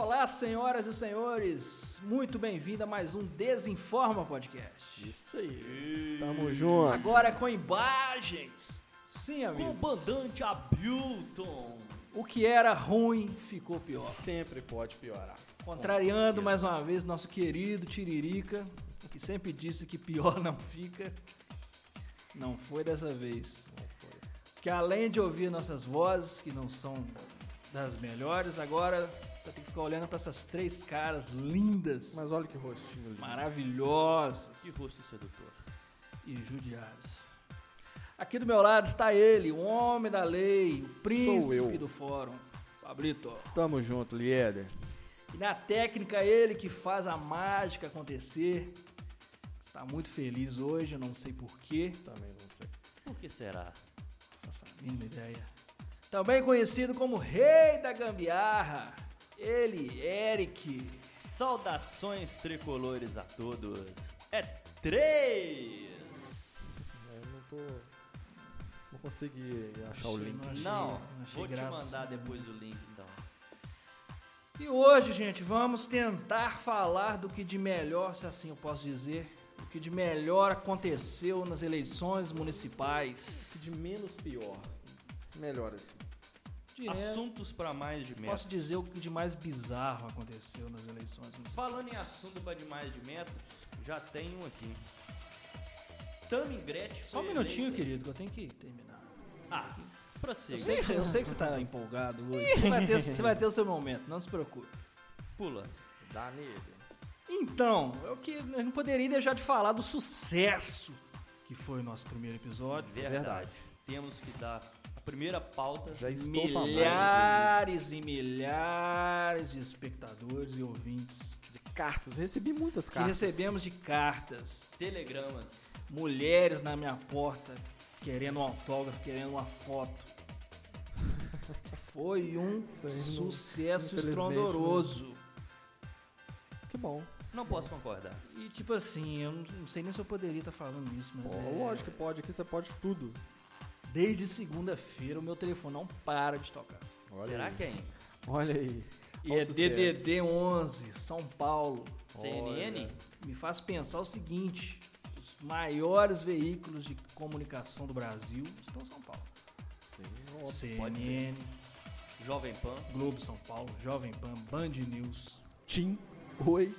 Olá, senhoras e senhores, muito bem-vindo a mais um Desinforma Podcast. Isso aí. Tamo junto. Agora com imagens. Sim, amigos. Comandante Abilton. O que era ruim ficou pior. Sempre pode piorar. Contrariando mais uma vez nosso querido Tiririca, que sempre disse que pior não fica. Não foi dessa vez. Não foi. Que além de ouvir nossas vozes, que não são das melhores, agora ficar olhando para essas três caras lindas, Mas olha que rostinho lindo. maravilhosas Que rosto sedutor. e judiados. Aqui do meu lado está ele, o homem da lei, o príncipe eu. do fórum, Pablito. Tamo junto, Lieder. E na técnica, ele que faz a mágica acontecer. Está muito feliz hoje, eu não sei porquê, Também não sei. Por que será? não faço a mínima ideia. Também conhecido como Rei da Gambiarra, ele, Eric. Saudações tricolores a todos. É três. Eu não tô. Não consegui achar o Achei, link. não achei. Não, achei vou te graça. mandar depois o link então. E hoje, gente, vamos tentar falar do que de melhor, se assim eu posso dizer, o que de melhor aconteceu nas eleições municipais. De menos pior. Melhor assim. De Assuntos para mais de metros. Posso dizer o que de mais bizarro aconteceu nas eleições. Falando em assunto para de mais de metros, já tem um aqui. Tami Gretchen Só um minutinho, eleita- querido, que eu tenho que terminar. Ah, prossiga. Eu sei, que, você- eu sei que você tá empolgado hoje. Você vai, ter, você vai ter o seu momento, não se preocupe. Pula. Dá nele. Então, eu que eu não poderia deixar de falar do sucesso que foi o nosso primeiro episódio. Verdade. verdade. Temos que dar primeira pauta. Já estou milhares e milhares de espectadores e ouvintes De cartas. Recebi muitas que cartas. recebemos de cartas, Telegramas. mulheres na minha porta querendo um autógrafo, querendo uma foto. Foi um Isso sucesso infelizmente, estrondoroso. Que bom. Não posso concordar. E tipo assim, eu não não sei nem se eu poderia estar falando isso, mas Pô, é- Lógico que pode. Aqui você pode tudo. Desde segunda-feira o meu telefone não para de tocar. Olha Será aí. quem? Olha aí. E Olha é sucesso. DDD 11, São Paulo. CNN? Olha. Me faz pensar o seguinte: os maiores veículos de comunicação do Brasil estão em São Paulo. Sim. CNN, Jovem Pan. Globo São Paulo, Jovem Pan, Band News, Tim. Oi.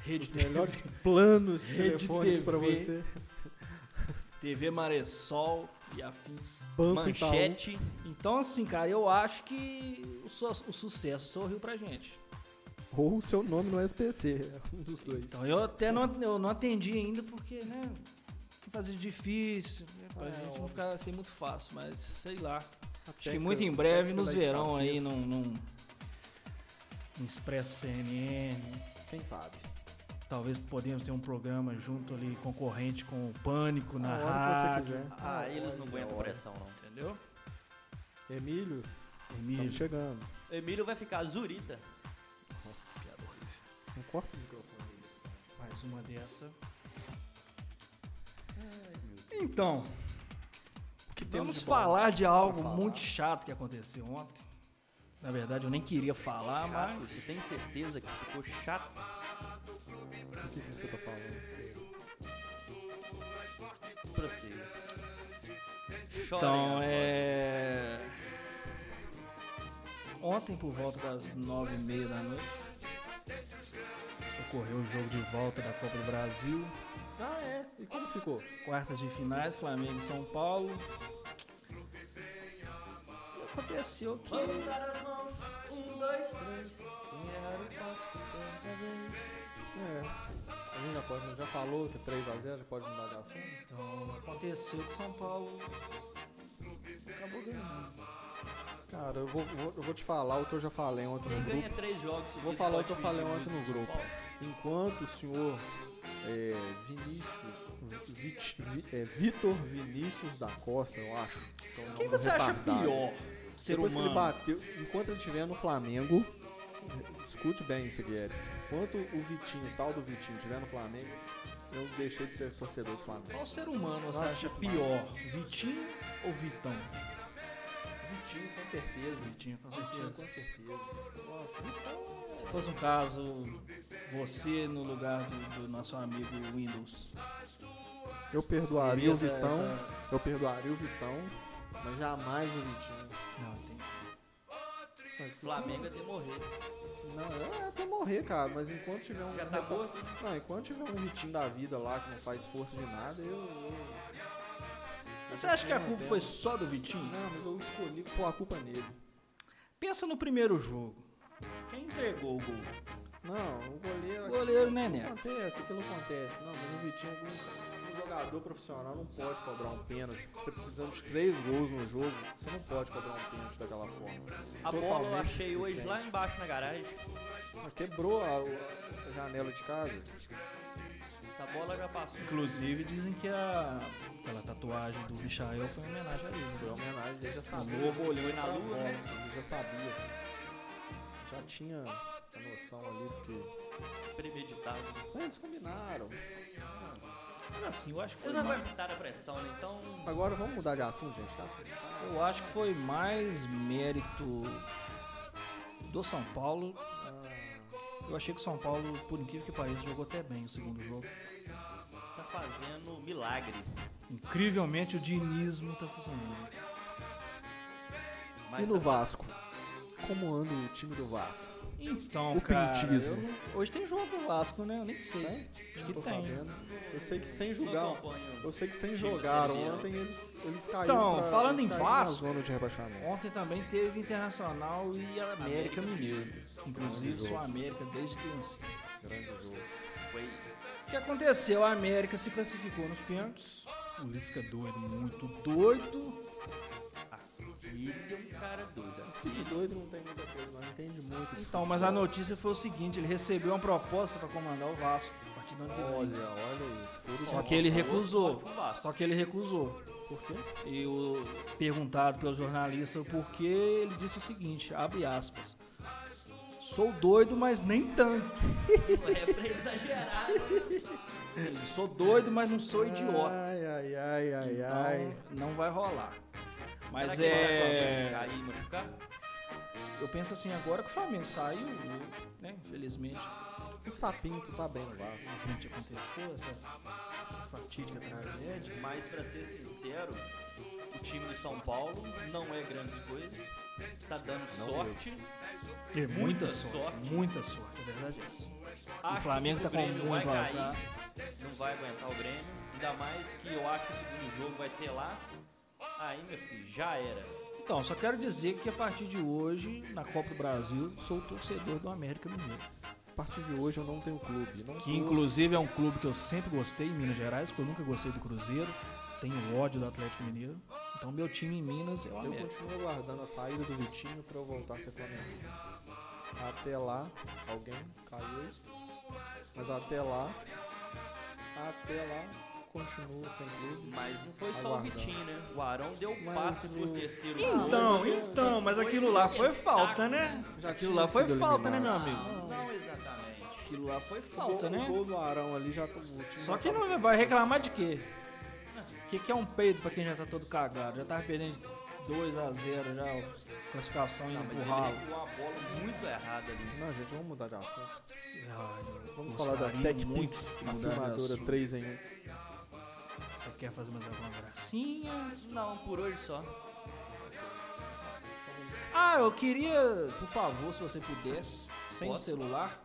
Rede Os melhores TV, planos Rede telefônicos TV. você. TV Maressol e afins. Banco Itaú. Manchete. Então, assim, cara, eu acho que o, su- o sucesso sorriu pra gente. Ou o seu nome no SPC. É um dos dois. Então, eu até não, eu não atendi ainda porque, né, fazer difícil, né, pra É, gente não ficar assim muito fácil, mas sei lá. Acho Até que muito que- em breve até nos verão aí num, num, num Expresso CNN. Quem sabe? Talvez podemos ter um programa junto ali, concorrente com o Pânico na que rádio. você quiser. Ah, eles não aguentam pressão, não. Entendeu? Emílio, Emílio. estamos chegando. Emílio vai ficar zurita. Nossa, piada horrível. Não corta o microfone. Mais uma dessa. Então, O que temos vamos de falar de algo falar? muito chato que aconteceu ontem. Na verdade, eu nem queria falar, Chato, mas você tem certeza que ficou chato? O que, que você tá falando? Prossiga. Então é. Ontem, por volta das nove e meia da noite, ocorreu o jogo de volta da Copa do Brasil. Ah, é? E como ficou? Quartas de finais, Flamengo e São Paulo. E aconteceu que. Vamos dar as mãos. Um, dois, três. O passo. É. A gente já, pode, já falou que é 3x0, já pode mudar de assunto. Então, aconteceu que São Paulo acabou ganhando. Cara, eu vou, vou- eu vou te falar o que eu já falei ontem Quem no ganha grupo. três jogos Vou falar o que eu falei ontem no São grupo. Paulo. Enquanto o senhor é, Vinícius, Vit- Vi- é, Vitor Vinícius da Costa, eu acho. que é o Quem nome você acha retardado. pior? Ser Depois que ele humano? bateu, enquanto ele estiver no Flamengo, escute bem isso, Guilherme. Enquanto o Vitinho, tal do Vitinho, estiver no Flamengo, eu deixei de ser torcedor do Flamengo. Qual ser humano você acha pior? Vitinho ou Vitão? Vitinho, com certeza. Vitinho, com Vitinho, certeza. com certeza. Nossa, Vitão. Se fosse um caso, você no lugar do, do nosso amigo Windows. Eu perdoaria o Vitão. essa- Eu perdoaria o Vitão, mas jamais o Vitinho. Não, tem. Flamengo até morrer. Não, é até morrer, cara, mas enquanto tiver um. Já tá morto? Não, enquanto tiver um Vitinho da vida lá que não faz força de nada, eu. eu- Você acha que a culpa foi só do Vitinho? Não, mas eu escolhi pôr a culpa nele. Pensa no primeiro jogo. Quem entregou o gol? Não, o goleiro. O goleiro Não Nené. acontece, aquilo acontece. Não, mas o Vitinho, um jogador profissional, não pode cobrar um pênalti. Você precisando de três gols no jogo, você não pode cobrar um pênalti daquela forma. A bola eu Totalmente achei hoje lá embaixo na garagem. Ah, Quebrou a, a janela de casa. Essa bola já passou. Inclusive dizem que a, aquela tatuagem do Michael foi uma homenagem a ele. Foi uma homenagem, ele já sabia. O lobo olhou na lua, bola, né? Ele já sabia. Já tinha a noção ali do que. Premeditado. Eles combinaram. Mas assim, eu acho que foi Vocês não mais, aguentaram a pressão, né? Então. Agora vamos mudar de assunto, gente. Eu acho que foi mais mérito do São Paulo. Ah, Eu achei que o São Paulo, por incrível que pareça, jogou até bem o segundo jogo. Tá fazendo milagre. Incrivelmente o dinismo tá funcionando. Mas e no tá- Vasco? Como anda o time do Vasco? Então, O cara, pintismo. eu hoje tem jogo do Vasco, né? Eu nem sei. Tem? Acho que tô tem. sabendo. Eu sei que sem acompanho. Eu sei que sem jogar ontem eles, eles caíram. Então, pra- falando em Vasco, zona de rebaixamento. Ontem também teve Internacional e América América Mineiro. Inclusive, sou. América desde criança. Grande jogo. Foi. O que aconteceu? A América se classificou nos pênaltis. O Lisca doido, muito doido. Ele é um cara doido. Mas que de doido não tem muita coisa, não entende muito de Então, mas a futebol. notícia foi o seguinte: ele recebeu uma proposta para comandar o Vasco a partir do ano que vem. Olha, olha aí. Só que ele recusou. Só que ele recusou. Por quê? E o perguntado pelo jornalista o porquê, ele disse o seguinte, abre aspas. Sou doido, mas nem tanto. É pra exagerar. Ele, Sou doido, mas não sou idiota. Ai, ai, ai, ai, Então, ai. não vai rolar. Mas Será que o é. vai cair e machucar? Eu penso assim, agora que o Flamengo saiu, né? Infelizmente, O Sapinto tá bem no Vasco. infelizmente aconteceu essa, essa fatídica tragédia. Mas pra ser sincero, o time do São Paulo não é grandes coisas. Tá dando Não sorte. É muita, Muita sorte, sorte. muita sorte, a verdade é essa. Acho Flamengo que tá o com muito azar. Não vai aguentar o Grêmio. Ainda mais que eu acho que o segundo jogo vai ser lá. Aí, meu filho, já era. Então, só quero dizer que a partir de hoje, na Copa do Brasil, sou torcedor do América Mineiro. A partir de hoje eu não tenho clube. Não Que torço. inclusive é um clube que eu sempre gostei em Minas Gerais, porque eu nunca gostei do Cruzeiro. Tenho ódio do Atlético Mineiro. Então meu time em Minas é o Eu América. continuo aguardando a saída do Vitinho pra eu voltar a ser flamenguista. Até lá, alguém caiu. Mas até lá, até lá, continuo sem clube. Mas não foi só o. Vitinho, né? O Arão deu um Mas passe o- pro terceiro Então, mas eu- então, mas aquilo lá foi falta, né? Já Aquilo lá foi falta, né, meu amigo? Não, não exatamente. Aquilo lá foi O falta, gol- né? O gol do Arão ali já tomou. o time Só que não vai reclamar de quê? O que, que é um peido pra quem já tá todo cagado? Já tava perdendo 2x0 já, ó, classificação indo pro ralo. ele uma bola muito errada ali. Não, gente, vamos mudar de assunto. Ai, Vamos falar da TechPix, a filmadora assunto. 3 em 1. Você quer fazer mais alguma gracinha? Não, por hoje só. Ah, eu queria, por favor, se você pudesse, sem o Posso? celular,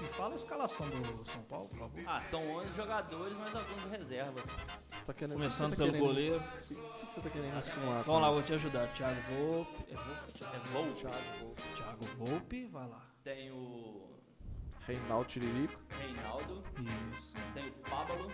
me fala a escalação do São Paulo, por favor. Ah, são 11 jogadores, mas alguns reservas. Você tá querendo, Começando que tá pelo querendo goleiro. O que você tá querendo insinuar? Vamos lá, vou te ajudar. Thiago Volpe. É Volpe? É Volpe. Thiago, Volpe. Thiago Volpe, vai lá. Tem o Reinaldo Tiririco. Reinaldo. Isso. Tem o Pablo.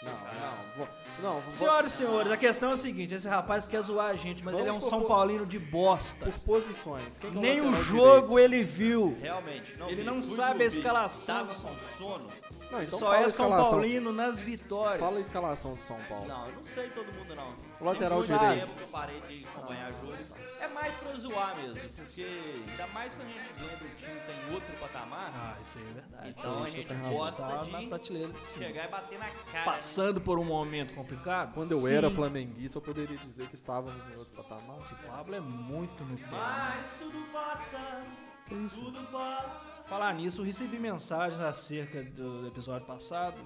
Não, Cara, não. Vou, não, vou, Senhoras e senhores, a questão é a seguinte: esse rapaz quer zoar a gente, mas ele é um Vamos São Paulino de bosta. por posições. Quem que é Nem o jogo ele viu. Realmente, não Ele vi. não sabe a escalação Tava do São com sono. direito? Não, então Só é São. Paulino nas vitórias. Fala a escalação do São Paulo. Não, eu não sei todo mundo não. O lateral direito. que eu parei de acompanhar jogo. É mais pra zoar mesmo, porque ainda mais quando a gente vê do time tem outro patamar, Ah, isso aí é verdade. então a gente gosta Tá na de prateleira de cima. chegar e bater na cara. Passando por um momento complicado. Quando eu sim. era flamenguista, eu poderia dizer que estávamos em outro patamar. Esse Pablo é muito no tempo. Mas tudo passa, Que? Tudo bom. Falar nisso, eu recebi mensagens acerca do episódio passado.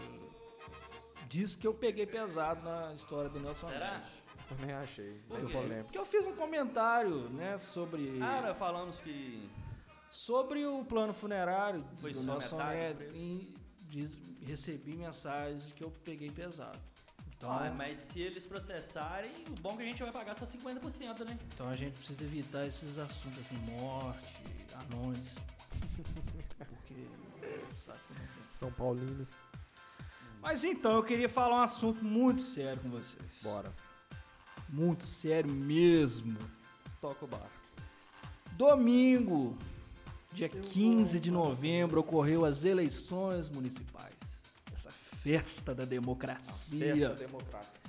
Diz que eu peguei pesado na história do Nelson Será? Mendes. Eu também achei. Por Bem polêmico. Porque eu fiz um comentário, né, sobre Ah, nós falamos que. sobre o plano funerário Foi do Mendes preço? e recebi mensagens de que eu peguei pesado. Então, Ah, mas se eles processarem, o bom é que a gente vai pagar só 50%, né? então a gente precisa evitar esses assuntos assim, morte, anões. Porque sabe como é que é. São Paulinos. Mas então, eu queria falar um assunto muito sério com vocês. Bora. Muito sério mesmo. Toca o bar. Domingo, dia Eu 15 de novembro, ocorreu as eleições municipais. Essa festa da A democracia. festa democrática.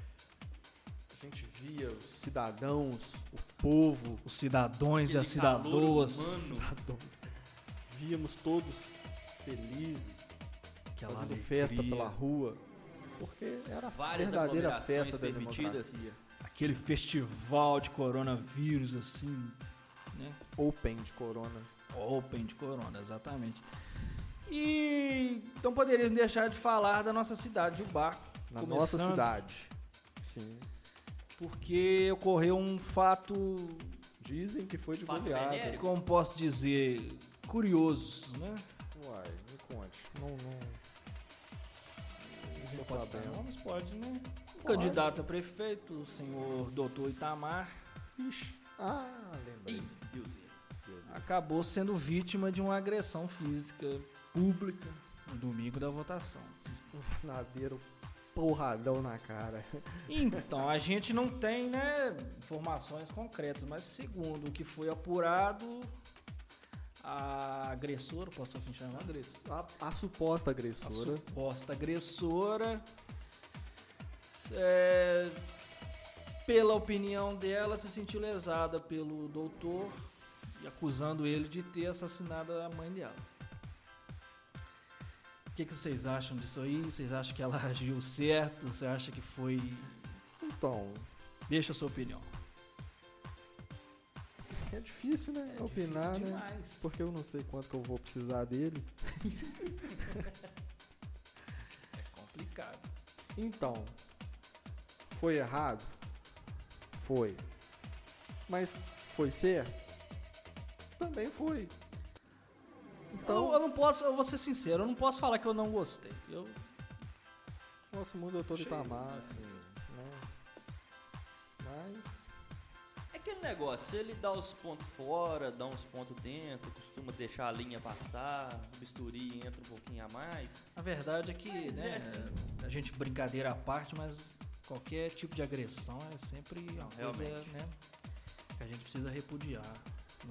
A gente via os cidadãos, o povo, Os cidadãos e as cidadoas. cidadão. Víamos todos felizes, Aquela fazendo alegria, festa pela rua. Porque era a verdadeira festa da democracia. Aquele festival de coronavírus, assim, né? Open de corona. Open de corona, exatamente. E não poderíamos deixar de falar da nossa cidade, de Ubar. Na nossa cidade. Sim. Porque ocorreu um fato, Dizem que foi de Fato goleada. como posso dizer, curioso, né? Uai, me conte. Não, não. Não Não pode citar sabemos. nomes, pode, né? O Pode. candidato a prefeito, o senhor doutor Itamar, Ixi. Ah, lembrei. Ih. Deus. acabou sendo vítima de uma agressão física pública no domingo da votação. Nadeiro porradão na cara. Então, a gente não tem, né, informações concretas, mas segundo o que foi apurado, a agressora, posso assim chamar? A, a suposta A agressora. suposta agressora, é, pela opinião dela, se sentiu lesada pelo doutor e acusando ele de ter assassinado a mãe dela. O que, que vocês acham disso aí? Vocês acham que ela agiu certo? Você acha que foi. Então, Deixa a sua opinião. é difícil, né? É opinar, difícil né? Porque eu não sei quanto que eu vou precisar dele. É complicado. Então, foi errado? Foi. Mas foi certo? Também foi. Então, eu, Então, eu não posso, eu vou ser sincero, eu não posso falar que eu não gostei. Eu, nosso mundo é todo Achei- Itamar, assim, né? Mas, É aquele negócio, ele dá os pontos fora, dá uns pontos dentro, costuma deixar a linha passar, o bisturi entra um pouquinho a mais. a verdade é que, Mas né, é assim. a gente brincadeira à parte, mas qualquer tipo de agressão é sempre uma coisa, realmente. né, que a gente precisa repudiar.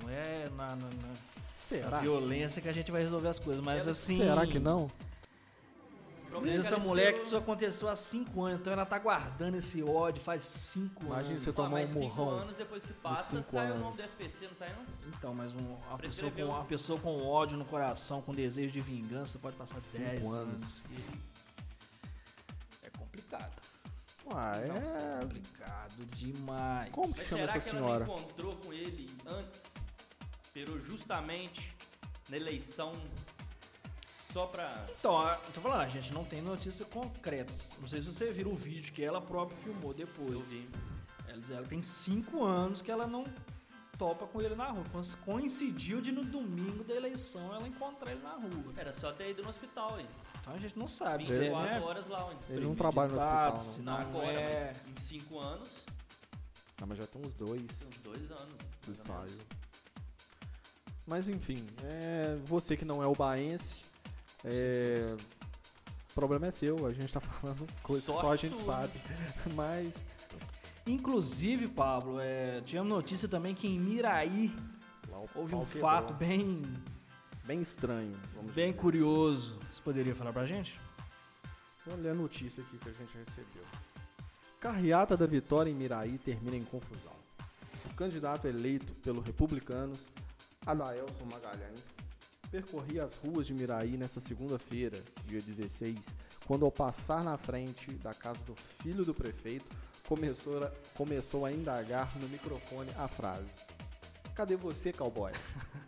Não é na, na- na- na será? violência que a gente vai resolver as coisas, mas Ela- assim... Será que não? O é Essa mulher que isso aconteceu há cinco anos, então ela tá guardando esse ódio faz cinco Imagina anos. você Ah, tomar mas um cinco murrão. anos depois que passa, cinco sai o anos. nome do SPC, não sai não? Então, mas um- uma, pessoa com, uma pessoa com ódio no coração, com desejo de vingança, pode passar Cinco 10 anos. anos. e- Ah, Nossa, é. complicado demais. Como que Mas chama será essa que senhora? ela não encontrou com ele antes? Esperou justamente na eleição só pra... Então, a- tô falando, a gente não tem notícias concretas. Não sei se você viu o vídeo que ela própria filmou depois. Eu vi. Ela, ela tem cinco anos que ela não topa com ele na rua. Coinc- Coincidiu de no domingo da eleição ela encontrar ele na rua. Era só ter ido no hospital, hein? Então a gente não sabe se é 24 né, horas lá, hein? Ele não trabalha no hospital, se não. Não, não agora, é... mas em 5 anos, Ah, mas já tem uns dois tem uns dois anos. do ensaio. Mas enfim, é, você que não é o baense, é, o problema é seu, a gente tá falando coisa que só a gente né? sabe. Mas Inclusive, Pablo, é, tivemos notícia também que em Miraí lá houve um quebrou. fato bem, bem estranho. Vamos bem dizer curioso. Você poderia falar pra gente? assim. Vou ler a notícia aqui que a gente recebeu. Carreata da vitória em Miraí termina em confusão. O candidato eleito pelos republicanos, Adaelson Magalhães, percorria as ruas de Miraí nesta segunda-feira, dia 16, quando ao passar na frente da casa do filho do prefeito, começou a, começou a indagar no microfone a frase: Cadê você, cowboy?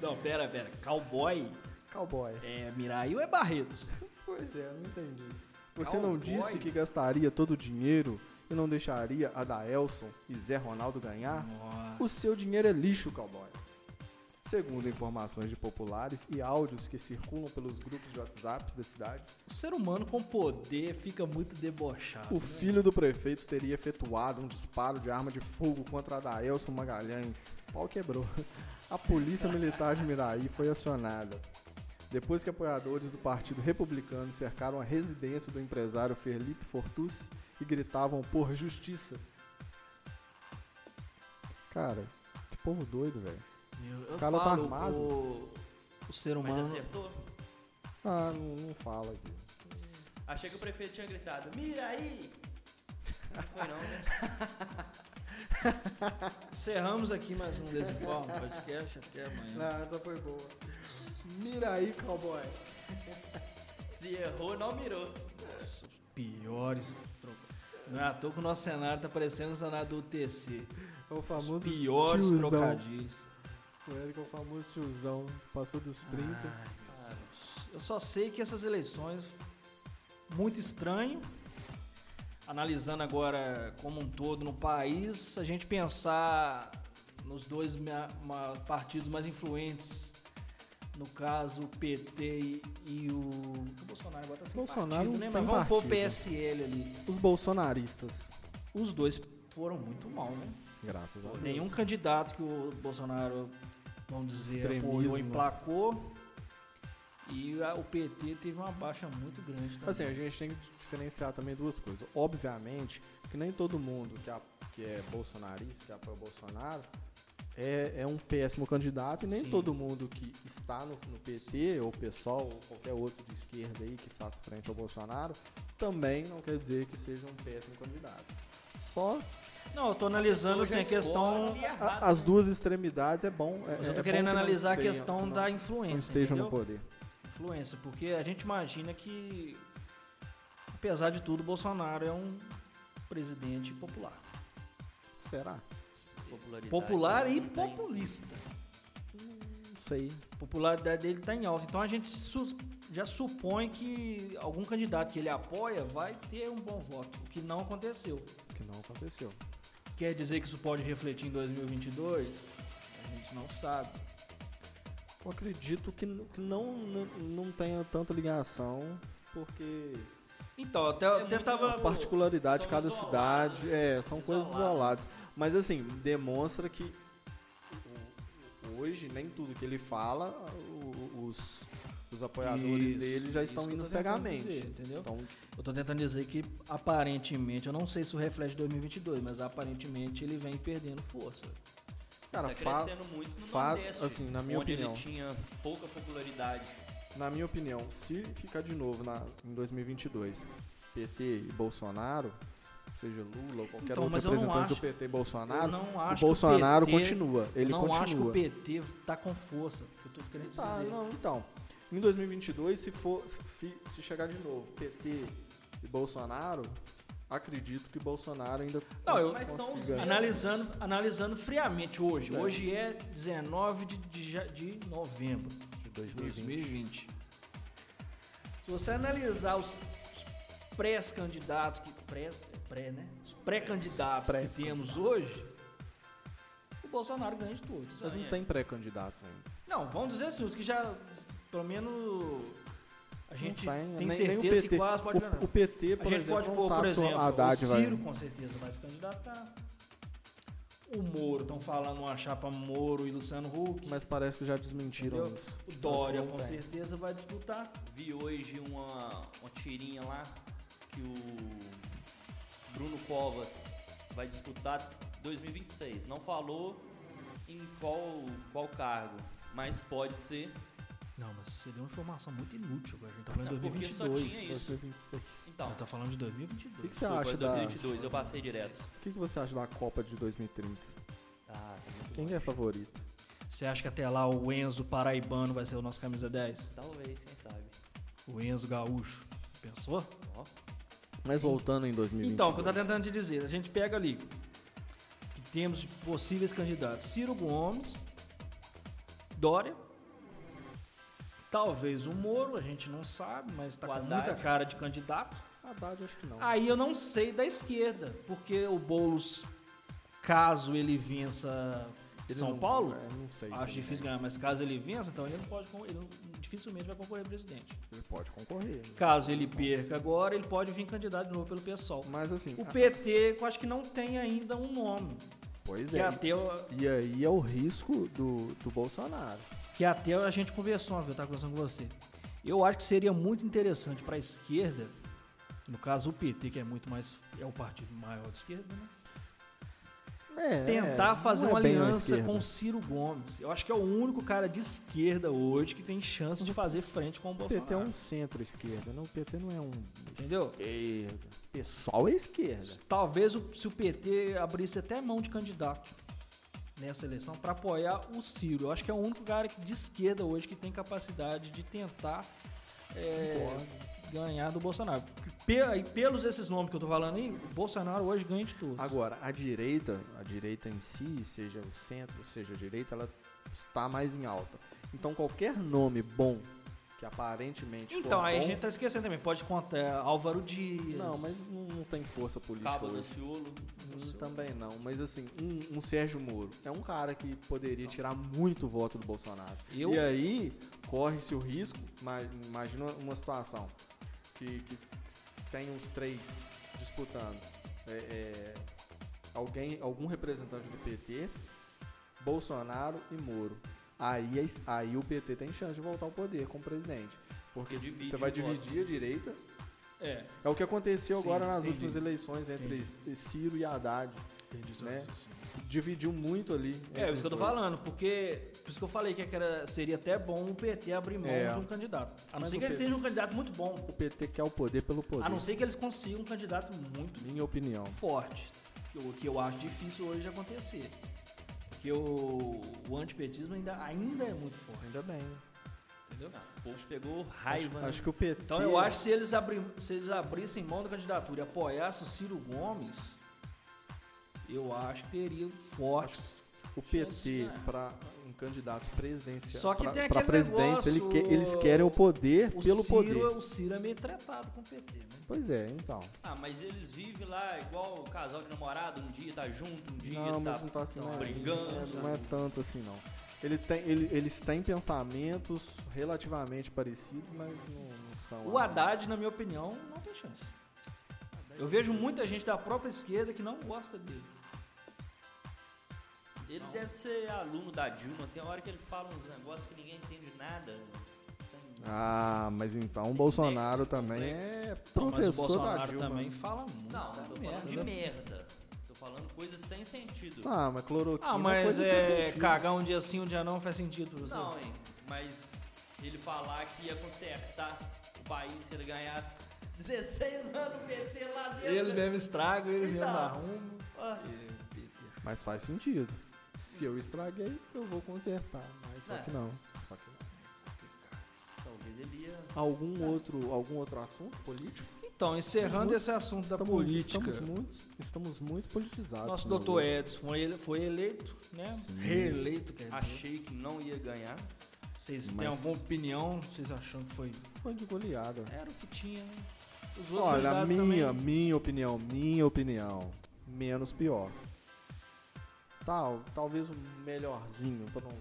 Não, pera, pera. Cowboy Cowboy. é Mirai ou é Barretos? Pois é, não entendi. Você não Cowboy? disse que gastaria todo o dinheiro e não deixaria a Daelson e Zé Ronaldo ganhar? Nossa. O seu dinheiro é lixo, cowboy. Segundo informações de populares e áudios que circulam pelos grupos de WhatsApp da cidade, O ser humano com poder fica muito debochado. o né? filho do prefeito teria efetuado um disparo de arma de fogo contra a Daelson Magalhães. O pau quebrou. A polícia militar de Miraí foi acionada. Depois que apoiadores do Partido Republicano cercaram a residência do empresário Felipe Fortucci e gritavam por justiça. Cara, que povo doido, velho. Eu, eu O cara tá falo, armado. O, o ser Mas humano. acertou? Ah, não, não fala aqui. Achei que o prefeito tinha gritado, mira aí! Não foi não, né? Encerramos aqui mais um Desinforma Podcast. Até amanhã. Não, essa foi boa. Mira aí, cowboy. Se errou, não mirou. Os piores. Não é à toa que o nosso cenário tá parecendo o cenário do UTC. É o Os famoso piores tiozão. trocadilhos. O Eric é o famoso tiozão. Passou dos 30. Ai, cara, eu só sei que essas eleições muito estranho. Analisando agora como um todo no país, a gente pensar nos dois partidos mais influentes, no caso o PT e, o, o Bolsonaro agora tá sem Bolsonaro partido, né? Mas vamos pôr o partido. PSL ali. Os bolsonaristas. Os dois foram muito mal, né? Graças a Deus. Nenhum candidato que o Bolsonaro, vamos dizer, apoiou, emplacou. E a- o PT teve uma baixa muito grande. também. Assim, a gente tem que diferenciar também duas coisas. Obviamente que nem todo mundo que, a- que é bolsonarista, que apoia o Bolsonaro, é, é um péssimo candidato. E nem Sim. todo mundo que está no, no PT, ou PSOL, ou qualquer outro de esquerda aí que faça frente ao Bolsonaro, também não quer dizer que seja um péssimo candidato. Só Não, eu tô analisando assim, a questão. a- as duas extremidades é bom. É, Mas eu é tô bom querendo que não analisar a questão que não- da não influência. estejam no poder. Influência, porque a gente imagina que, apesar de tudo, o Bolsonaro é um presidente popular. Será? Popular e não tem. populista. Não sei. A popularidade dele está em alta. Então a gente su- já supõe que algum candidato que ele apoia vai ter um bom voto, o que não aconteceu. Que não aconteceu. Quer dizer que isso pode refletir em 2022? A gente não sabe. Eu acredito que, que não, não, não tenha tanta ligação, porque Então, até, É até tava. a particularidade de cada isolados, cidade, né? é, são coisas Isolados. isoladas. Mas assim, demonstra que hoje nem tudo que ele fala, os, os apoiadores Isso, dele já estão indo cegamente. dizer, entendeu? Então, Eu tô tentando dizer que aparentemente, eu não sei se isso reflete 2022, mas aparentemente ele vem perdendo força. cara, tá fa- crescendo muito no fa- Nordeste, assim, na minha onde opinião. ele tinha pouca popularidade. na minha opinião, se ficar de novo na, em 2022 PT e Bolsonaro, seja Lula ou qualquer Então, outro representante do acho- PT e eu Bolsonaro, não o acho Bolsonaro que o PT, continua. Ele eu não continua. acho que o PT tá com força, eu tô querendo Tá, dizer. não, então. Em 2022, se for se, se chegar de novo PT e Bolsonaro, acredito que Bolsonaro ainda Não, eu- Mas são consiga. mesmos. Analisando, analisando friamente hoje. É. Hoje é 19 de, de, de novembro de de 2020. 2020. Se você analisar os, os pré-candidatos, que pré, pré, né? Os pré-candidatos Pré- que temos hoje, o Bolsonaro ganha de todos. Mas não É. tem pré-candidatos ainda. Não, vamos dizer assim, os que já, pelo menos, a gente não tem, nem- nem o certeza PT. que quase pode ganhar. O, o PT, por a gente exemplo, pode não pôr, por o exemplo, Haddad o vai... Ciro com certeza vai se candidatar. O Moro, estão falando uma chapa Moro e Luciano Huck. Mas parece que já desmentiram Entendeu? isso. o Dória com tem. certeza vai disputar. Vi hoje uma, uma tirinha lá que o Bruno Covas vai disputar 2026. Não falou em qual, qual cargo, mas pode ser. Não, mas seria uma informação muito inútil agora. A gente tá falando de Não, porque só 2022. tinha isso. 2026. Então, tô falando de O que, 2022. que você desculpa, acha da... 2022, eu passei direto. O que, que você acha da Copa de 2030? Ah, tá muito Quem bom. é favorito? Você acha que até lá o Enzo Paraibano vai ser o nosso camisa 10? Talvez, quem sabe. O Enzo Gaúcho. Pensou? Ó, Mas voltando em 2022. Então, o que eu tô tentando te dizer, a gente pega ali que temos possíveis candidatos: Ciro Gomes, Dória, Talvez o Moro, a gente não sabe, mas tá O com Haddad. muita cara de candidato. Haddad acho que não. Aí eu não sei da esquerda, porque o Boulos, caso ele vença Ele São não- Paulo, é, não sei. se acho difícil ganhar, mas caso ele vença, então ele não pode, ele não- dificilmente vai concorrer presidente. Ele pode concorrer. mas- Caso ele perca agora, ele pode vir candidato de novo pelo PSOL. Mas assim, O a- PT, eu acho que não tem ainda um nome. pois é. até, o- E aí é o risco do, do Bolsonaro. Que até a gente conversou uma vez, eu tava conversando com você. Eu acho que seria muito interessante para a esquerda, no caso o PT, que é muito mais é o partido maior de esquerda, né? É, tentar fazer uma é bem a aliança com o Ciro Gomes. Eu acho que é o único cara de esquerda hoje que tem chance de fazer frente com o O Bolsonaro. PT é um centro-esquerda, não, o PT não é um Entendeu? esquerda. O pessoal é esquerda. Talvez o- se o PT abrisse até mão de candidato nessa eleição para apoiar o Ciro. Eu acho que é o único cara de esquerda hoje que tem capacidade de tentar é, ganhar do Bolsonaro. Aí, pelos esses nomes que eu tô falando aí, o Bolsonaro hoje ganha de tudo. Agora, a direita, a direita em si, seja o centro, seja a direita, ela está mais em alta. Então qualquer nome bom que aparentemente Então, aí a bom, gente tá esquecendo também. Pode contar Álvaro Dias. Não, mas não, não tem força política Cabo hoje. Daciolo. Hum, Também não, mas assim, um, um Sérgio Moro é um cara que poderia tirar muito voto do Bolsonaro. Eu- E aí corre-se o risco, ma- imagina uma situação que, que tem os três disputando. É, é, alguém, algum representante do PT, Bolsonaro e Moro. Aí, es- aí o PT tem chance de voltar ao poder como presidente. Porque você vai dividir a direita. É. É o que aconteceu Sim, agora nas entendi. últimas eleições entre Entendi. Ciro e Haddad. Entendi, né? dividiu muito ali. É, isso que eu tô falando, porque. Por isso que eu falei que era, seria até bom o PT abrir mão É. de um candidato. A não Mas ser que ele seja um candidato muito bom. O PT quer o poder pelo poder. A não ser que eles consigam um candidato muito Minha opinião. forte. O que eu acho difícil hoje de acontecer. Porque o, o antipetismo ainda, ainda é muito forte. Ainda bem. Entendeu? O povo pegou raiva, acho, né? acho que o PT. Então eu acho que se eles, abri, se eles abrissem mão da candidatura e apoiassem o Ciro Gomes, eu acho que teria fortes. o PT ganhar. para candidatos presidenciais. Só que pra, tem aquele presidente, ele negócio- que- eles querem o poder O pelo Ciro, poder. o Ciro é meio tratado com o PT, né? Pois é, então. Ah, mas eles vivem lá igual o casal de namorado, um dia tá junto, um dia Não, tá, mas não tá assim, não. brigando. É, não é tanto assim, não. Ele tem, ele- eles têm pensamentos relativamente parecidos, mas não, não são. O Haddad, na minha opinião, não tem chance. Eu vejo muita gente da própria esquerda que não gosta dele. Ele deve ser aluno da Dilma, tem hora que ele fala uns negócios que ninguém entende nada. Ah, mas então o Bolsonaro também complexo. é Não, mas o professor da Bolsonaro Dilma. também fala muito. Não, não tô falando de merda. Tô falando coisas sem sentido. Ah, mas cloroquina Ah, é mas é, cagar um dia sim, um dia não faz sentido você. Não, hein? Mas ele falar que ia consertar o país se ele ganhasse 16 anos PT lá dentro. Ele mesmo estraga, ele mesmo Então. arruma. E, PT. Mas faz sentido. Se eu estraguei, eu vou consertar. Mas só É. que não. Só que não. Talvez ele ia. Algum outro, algum outro assunto político? Então, encerrando Estamos- esse assunto da política. Estamos muito, estamos muito politizados. Nosso doutor. Edson foi, ele- foi eleito, né? Sim. Reeleito, quer dizer. Achei que não ia ganhar. Vocês têm Mas- alguma opinião? Vocês acham que foi. Foi de goleada. Era o que tinha, né? Os outros Olha, minha, também- minha opinião, minha opinião, menos pior. Tal, talvez o melhorzinho, pra não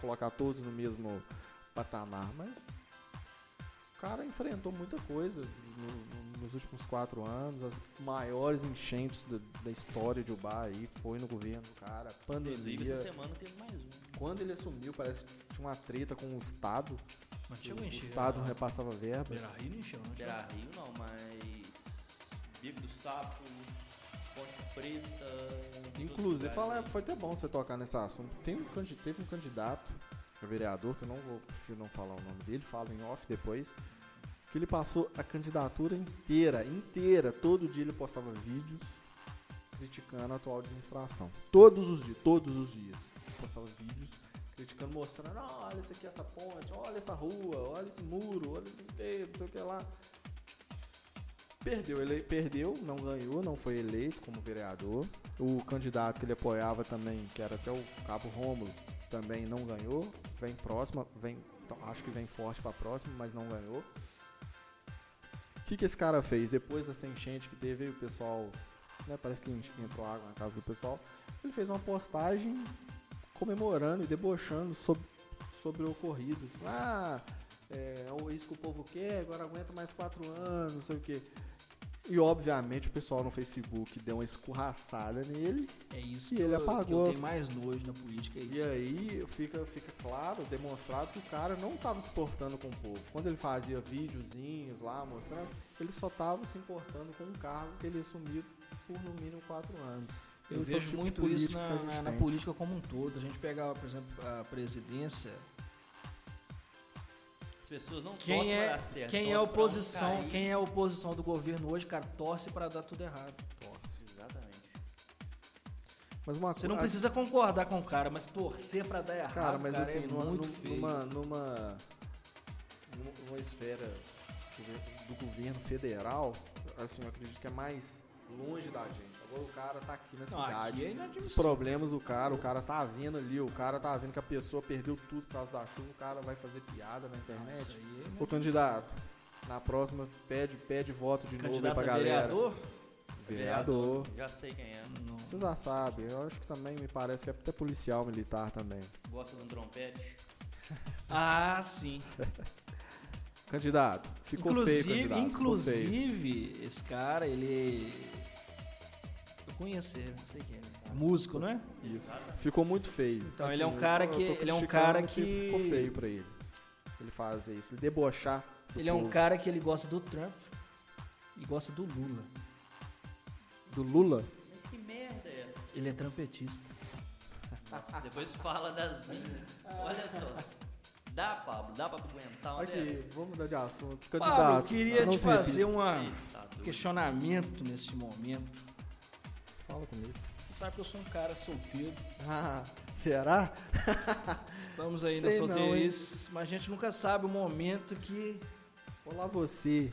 colocar todos no mesmo patamar, mas o cara enfrentou muita coisa no- no- nos últimos quatro anos, as maiores enchentes da, da história de Ubá aí, foi no governo do cara, Inclusive, pandemia. essa semana teve mais um. Quando ele assumiu, parece que tinha uma treta com o Estado, Mas o chegou a encher. Estado não né? repassava verba. Beira Rio não encheu, não encheu. Beira Rio não, mas. Bico do Sapo, Preta. Inclusive, fala, foi até bom você tocar nesse assunto. Tem um, teve um candidato a vereador, que eu não vou, prefiro não falar o nome dele, falo em off depois, que ele passou a candidatura inteira, inteira, todo dia ele postava vídeos criticando a atual administração. Todos os dias, todos os dias. Ele postava vídeos criticando, mostrando, "Ah, olha isso aqui, essa ponte, olha essa rua, olha esse muro, olha não sei o que lá. Perdeu, ele perdeu, não ganhou, não foi eleito como vereador. O candidato que ele apoiava também, que era até o Cabo Rômulo, também não ganhou, vem próxima, vem, então, acho que vem forte pra próxima, mas não ganhou. O que, que esse cara fez? Depois dessa enchente que teve, o pessoal, né, parece que entrou água na casa do pessoal, ele fez uma postagem comemorando e debochando sobre, sobre o ocorrido. Ah, é, é isso que o povo quer, agora aguenta mais quatro anos, não sei o quê. E obviamente o pessoal no Facebook deu uma escorraçada nele. É isso E que, ele eu, apagou. tenho mais nojo na política, é isso. E aí fica, fica claro, demonstrado que o cara não estava se importando com o povo. Quando ele fazia videozinhos lá mostrando, ele só estava se importando com um cargo que ele assumiu por no mínimo quatro anos. Eu Esse é vejo tipo de muito isso na, na- tem. política como um todo. A gente pega, por exemplo, a presidência. As pessoas não Quem torcem pra é, dar certo. quem é a oposição, quem é a oposição do governo hoje, cara, torce para dar tudo errado. Exatamente. Mas uma Você não coisa- precisa concordar com o cara, mas torcer para dar errado, Cara, mas assim, é numa, muito num- feio. numa, numa, numa esfera do governo- do governo federal, assim, eu acredito que é mais longe da gente. O cara tá aqui na Não, cidade. aqui é Os problemas do cara, o cara tá vendo ali, o cara tá vendo que a pessoa perdeu tudo por causa da chuva, o cara vai fazer piada na Isso internet. aí é Ô inadmissível. candidato, na próxima pede, pede voto de novo aí pra a galera. vereador? Vereador. Já sei quem é. Não. Vocês já sabem, eu acho que também me parece que é até policial militar também. Gosta de um trompete. Ah, sim. Candidato, ficou inclusive, feio, candidato. ficou feio. inclusive, esse cara, ele. Ele, não sei quem é. né? Músico, não é? Isso. Ficou muito feio. Então, Assim, ele é um cara que- ele é um cara que- Ficou feio pra ele. Ele fazer isso. Ele debochar. do Ele é um povo. cara que ele gosta do Trump e gosta do Lula. Do Lula? Mas que merda é essa? Ele é trumpetista. Nossa, depois fala das minhas. Olha só. Dá, Pablo, dá pra aguentar uma Aqui, dessa? vamos mudar de assunto. Pablo, Candidato. eu queria te fazer Ih, tá um questionamento neste momento. Fala comigo. Você sabe que eu sou um cara solteiro. Ah, será? Estamos aí Sei na não, solteirice, mas a gente nunca sabe o momento que. Olá você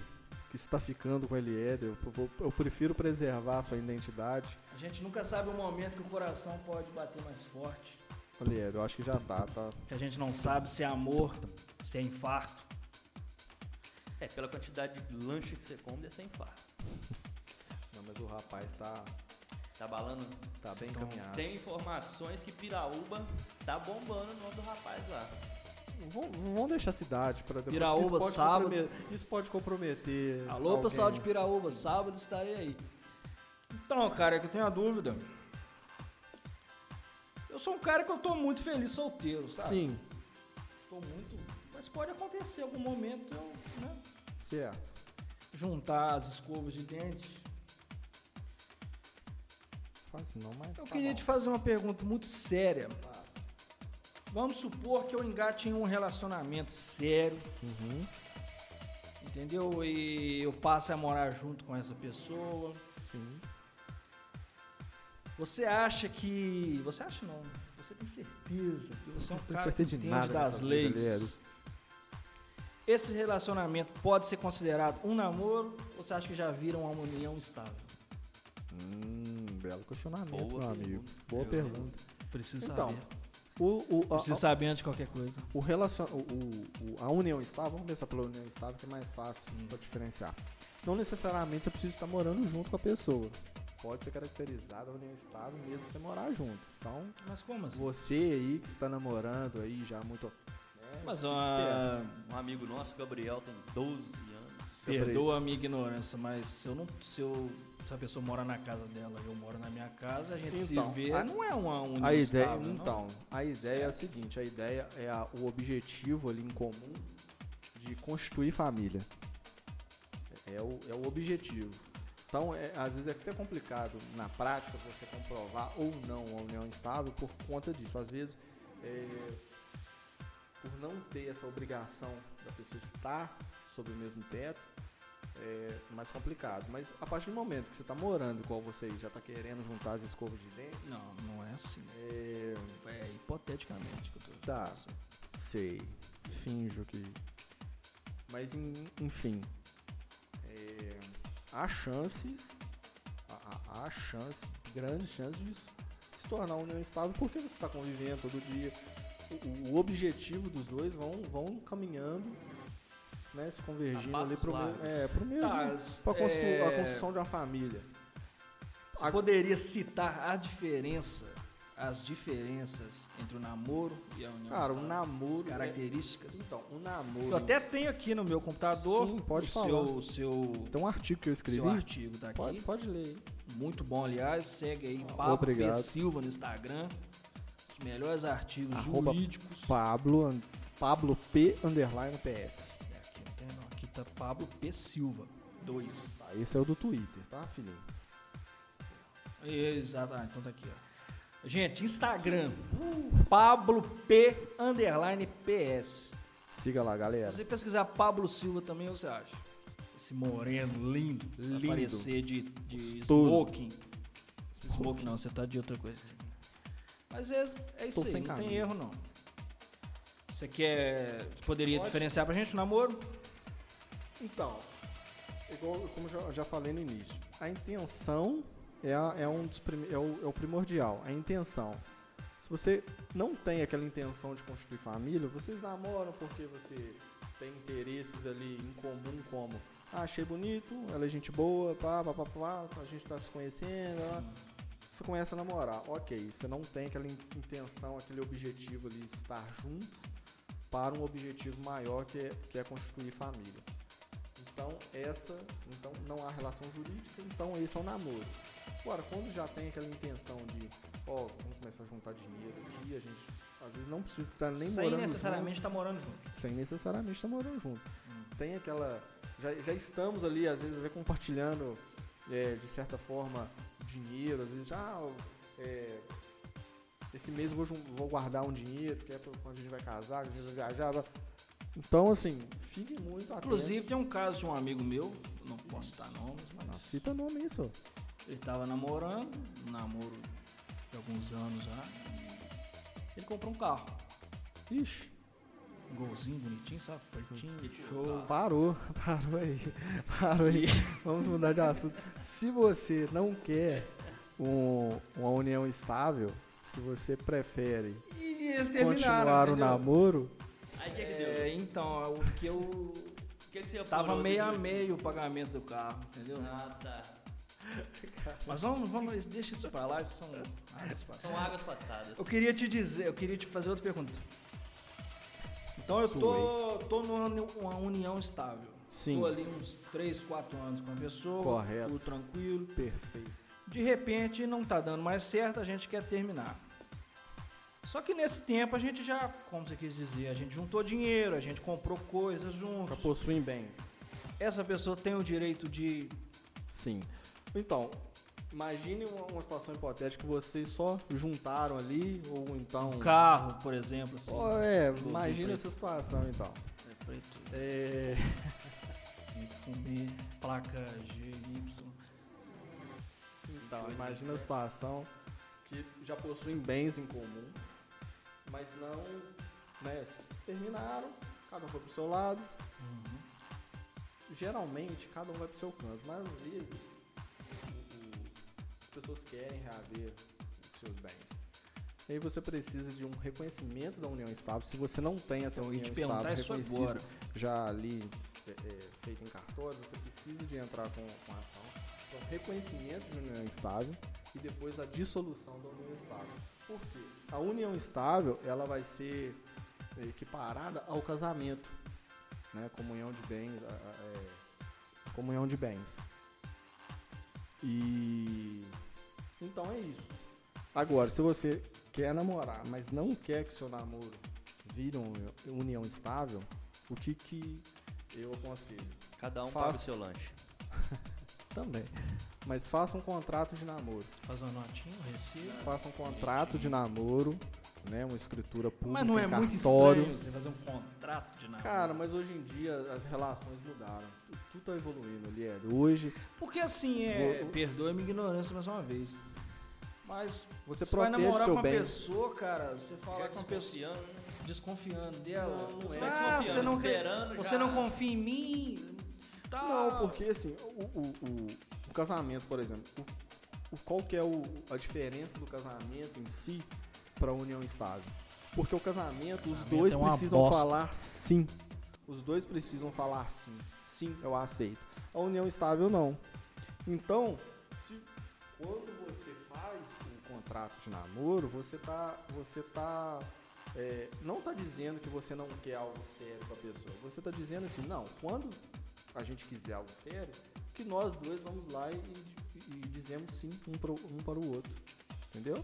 que está ficando com ele, Éder. Eu, vou- eu prefiro preservar a sua identidade. A gente nunca sabe o momento que o coração pode bater mais forte. Olha, Éder, eu acho que já tá, tá? Que a gente não sabe se é amor, se é infarto. É, pela quantidade de lanche que você come, deve ser infarto. Não, mas o rapaz tá, Tá balando. tá bem Então, encaminhado. Tem informações que Piraúba tá bombando o nome do rapaz lá. Vamos, vamos deixar a cidade para depois. Piraúba, isso sábado. comprometer- Isso pode comprometer. Alô, alguém. pessoal de Piraúba, sábado estarei aí. Então, cara, é que eu tenho uma dúvida. Eu sou um cara que eu tô muito feliz solteiro, sabe? Sim, Tô muito. Mas pode acontecer algum momento eu, né, certo. juntar as escovas de dente. Fácil não, mas. Eu tá queria bom. te fazer uma pergunta muito séria. Fácil. Vamos supor que eu engate em um relacionamento sério, Uhum. entendeu? E eu passe a morar junto com essa pessoa. Sim. Você acha que. Você acha não? Você tem certeza que você é um cara que entende nada das leis. Esse relacionamento pode ser considerado um namoro ou você acha que já vira uma união estável? Hum, belo questionamento, Boa meu amigo. pergunta. Boa pergunta. Preciso Então, saber. O, o, a, Preciso saber antes de qualquer coisa. o relacion... o, o- a união estável, vamos começar pela união estável, que é mais fácil Hum. pra diferenciar. Não necessariamente você precisa estar morando junto com a pessoa. Pode ser caracterizada a união estável mesmo você morar junto. Então, Mas como assim? você aí que está namorando aí já há muito. né, Mas esperto. Um amigo nosso, Gabriel, tem 12 anos. perdoa a minha ignorância, mas se eu não. Se, eu, se a pessoa mora na casa dela e eu moro na minha casa, a gente Então, se vê. a- não é uma união A ideia, estável, não? então, a ideia é a seguinte, a ideia é a- o objetivo ali em comum de constituir família. É o, é o objetivo. Então, é, às vezes é até complicado na prática você comprovar ou não a união estável por conta disso. Às vezes, é, por não ter essa obrigação da pessoa estar sob o mesmo teto, é mais complicado. Mas a partir do momento que você está morando igual você e já está querendo juntar as escovas de dente, Não, não é assim. é, É hipoteticamente que eu tô Tá. Sei. Finjo que. Mas en- enfim. é, há chances. Há, há- chance, grandes chances de se tornar uma união estável porque você está convivendo todo dia. o, o objetivo dos dois vão, vão caminhando, né? Se convergindo ali me- largos. é, pro mesmo. Tá, constru- é, a construção de uma família. Você A- poderia citar a diferença, as diferenças entre o namoro e a união Cara, o namoro. As é- características. então, o namoro. Eu até tenho aqui no meu computador Sim, pode o falar. seu, seu, Tem um artigo que eu escrevi. seu artigo tá aqui. Pode, pode ler. Muito bom, aliás. Segue aí Pablo Obrigado. P. Silva no Instagram. Os melhores artigos Arroba jurídicos. Pablo, Pablo P underline PS. Pablo P. Silva. 2. Tá, esse é o do Twitter, tá, filhinho? Exato. Ah, então tá aqui, ó. Gente, Instagram. Pablo P. Underline PS. Siga lá, Se galera. você pesquisar Pablo Silva também, você acha. Esse moreno lindo. Lindo. Aparecer de, de smoking. Smoking não, você tá de outra coisa. Mas é, é isso aí, sem não tem camisa. erro não. Você quer. Poderia Pode. diferenciar pra gente o namoro? Então, igual como já, já falei no início, a intenção é, a- é um dos é, o, é o primordial, a intenção. Se você não tem aquela intenção de construir família, vocês namoram porque você tem interesses ali em comum, como ah, achei bonito, ela é gente boa, pá, pá, pá, pá, a gente tá se conhecendo, ó. você começa a namorar. Ok, você não tem aquela in- intenção, aquele objetivo ali de estar juntos para um objetivo maior que é, que é constituir família. Então, essa, então não há relação jurídica, então esse é o namoro. Agora, quando já tem aquela intenção de, ó, vamos começar a juntar dinheiro aqui, a gente às vezes não precisa estar nem Sem morando necessariamente estar morando junto. junto, sem necessariamente estar morando junto. Hum. Tem aquela, já, já estamos ali, às vezes, até compartilhando, é, de certa forma, dinheiro, às vezes, ah, é, esse mês eu vou, vou guardar um dinheiro, que é pra quando a gente vai casar, a gente vai viajar. Então, assim, fiquem muito atentos. Inclusive, tem um caso de um amigo meu, não posso citar nomes, Não, mas cita nome isso. ele tava namorando, um namoro de alguns anos já. Ele comprou um carro. Ixi, Um golzinho bonitinho, sabe? Pertinho, show. parou, parou aí, parou aí. Vamos mudar de assunto. Se você não quer um- uma união estável, se você prefere continuar o namoro, Aí o que que deu? É, então, o que eu O que que você tava meio a meio o pagamento do carro, entendeu? Ah, tá. Mas vamos, vamos, deixa isso pra lá, isso são águas passadas. São águas passadas. Eu queria te dizer, eu queria te fazer outra pergunta. Então eu tô, tô numa uni- uma união estável. Sim. Tô ali uns 3, 4 anos com a pessoa. Correto. Tudo tranquilo. perfeito. De repente não tá dando mais certo, a gente quer terminar. Só que nesse tempo a gente já, como você quis dizer, a gente juntou dinheiro, a gente comprou coisas Já juntos. possuem bens. Essa pessoa tem o direito de. Sim. Então, imagine uma, uma situação hipotética que vocês só juntaram ali, ou então. Um carro, por exemplo. Assim, Ó, é, imagina essa situação então. É preto, É, fumê, placa GY. então, imagina a situação que já possuem bens em comum, mas não, né, terminaram, cada um foi pro seu lado. Uhum. Geralmente, cada um vai pro seu canto, mas às vezes as pessoas querem reaver os seus bens. E aí você precisa de um reconhecimento da união estável. Se você não tem essa Eu ia união estável reconhecida, já ali é, é, feita em cartório, você precisa de entrar com, com a ação. Então, reconhecimento de união estável e depois a dissolução da união estável. Por quê? A união estável ela vai ser equiparada ao casamento, né? Comunhão de bens, é, comunhão de bens. E então é isso. Agora, se você quer namorar, mas não quer que seu namoro vire uma união estável, o que que eu aconselho? Cada um Faça. paga o seu lanche. Também. Mas faça um contrato de namoro. Faz uma notinha, um recibo. Faça um contrato de namoro, né? Uma escritura pública, Mas não é muito cartório. estranho você fazer um contrato de namoro? Cara, mas hoje em dia as relações mudaram. Tu- Tudo tá evoluindo, Lied. Hoje Porque assim, é, Vou- perdoe minha ignorância mais uma vez. Mas você você vai namorar com uma bem. pessoa, cara, você fala com uma pessoa desconfiando, né? dela. Não, não Você é ah, você não, quer- esperando você já. não confia em mim? Tá. Não, porque assim, o, o, o, o casamento, por exemplo, o, o- qual que é o, a diferença do casamento em si para a união estável? Porque o casamento, os Casamento dois é precisam bosta. falar sim. Os dois precisam falar sim. Sim, eu aceito. A união estável não. Então, se quando você faz um contrato de namoro, você tá, você tá é, não tá dizendo que você não quer algo sério com a pessoa. Você tá dizendo assim, não, quando a gente quiser algo sério, que nós dois vamos lá e, e- e dizemos sim um, pro- um para o outro. Entendeu?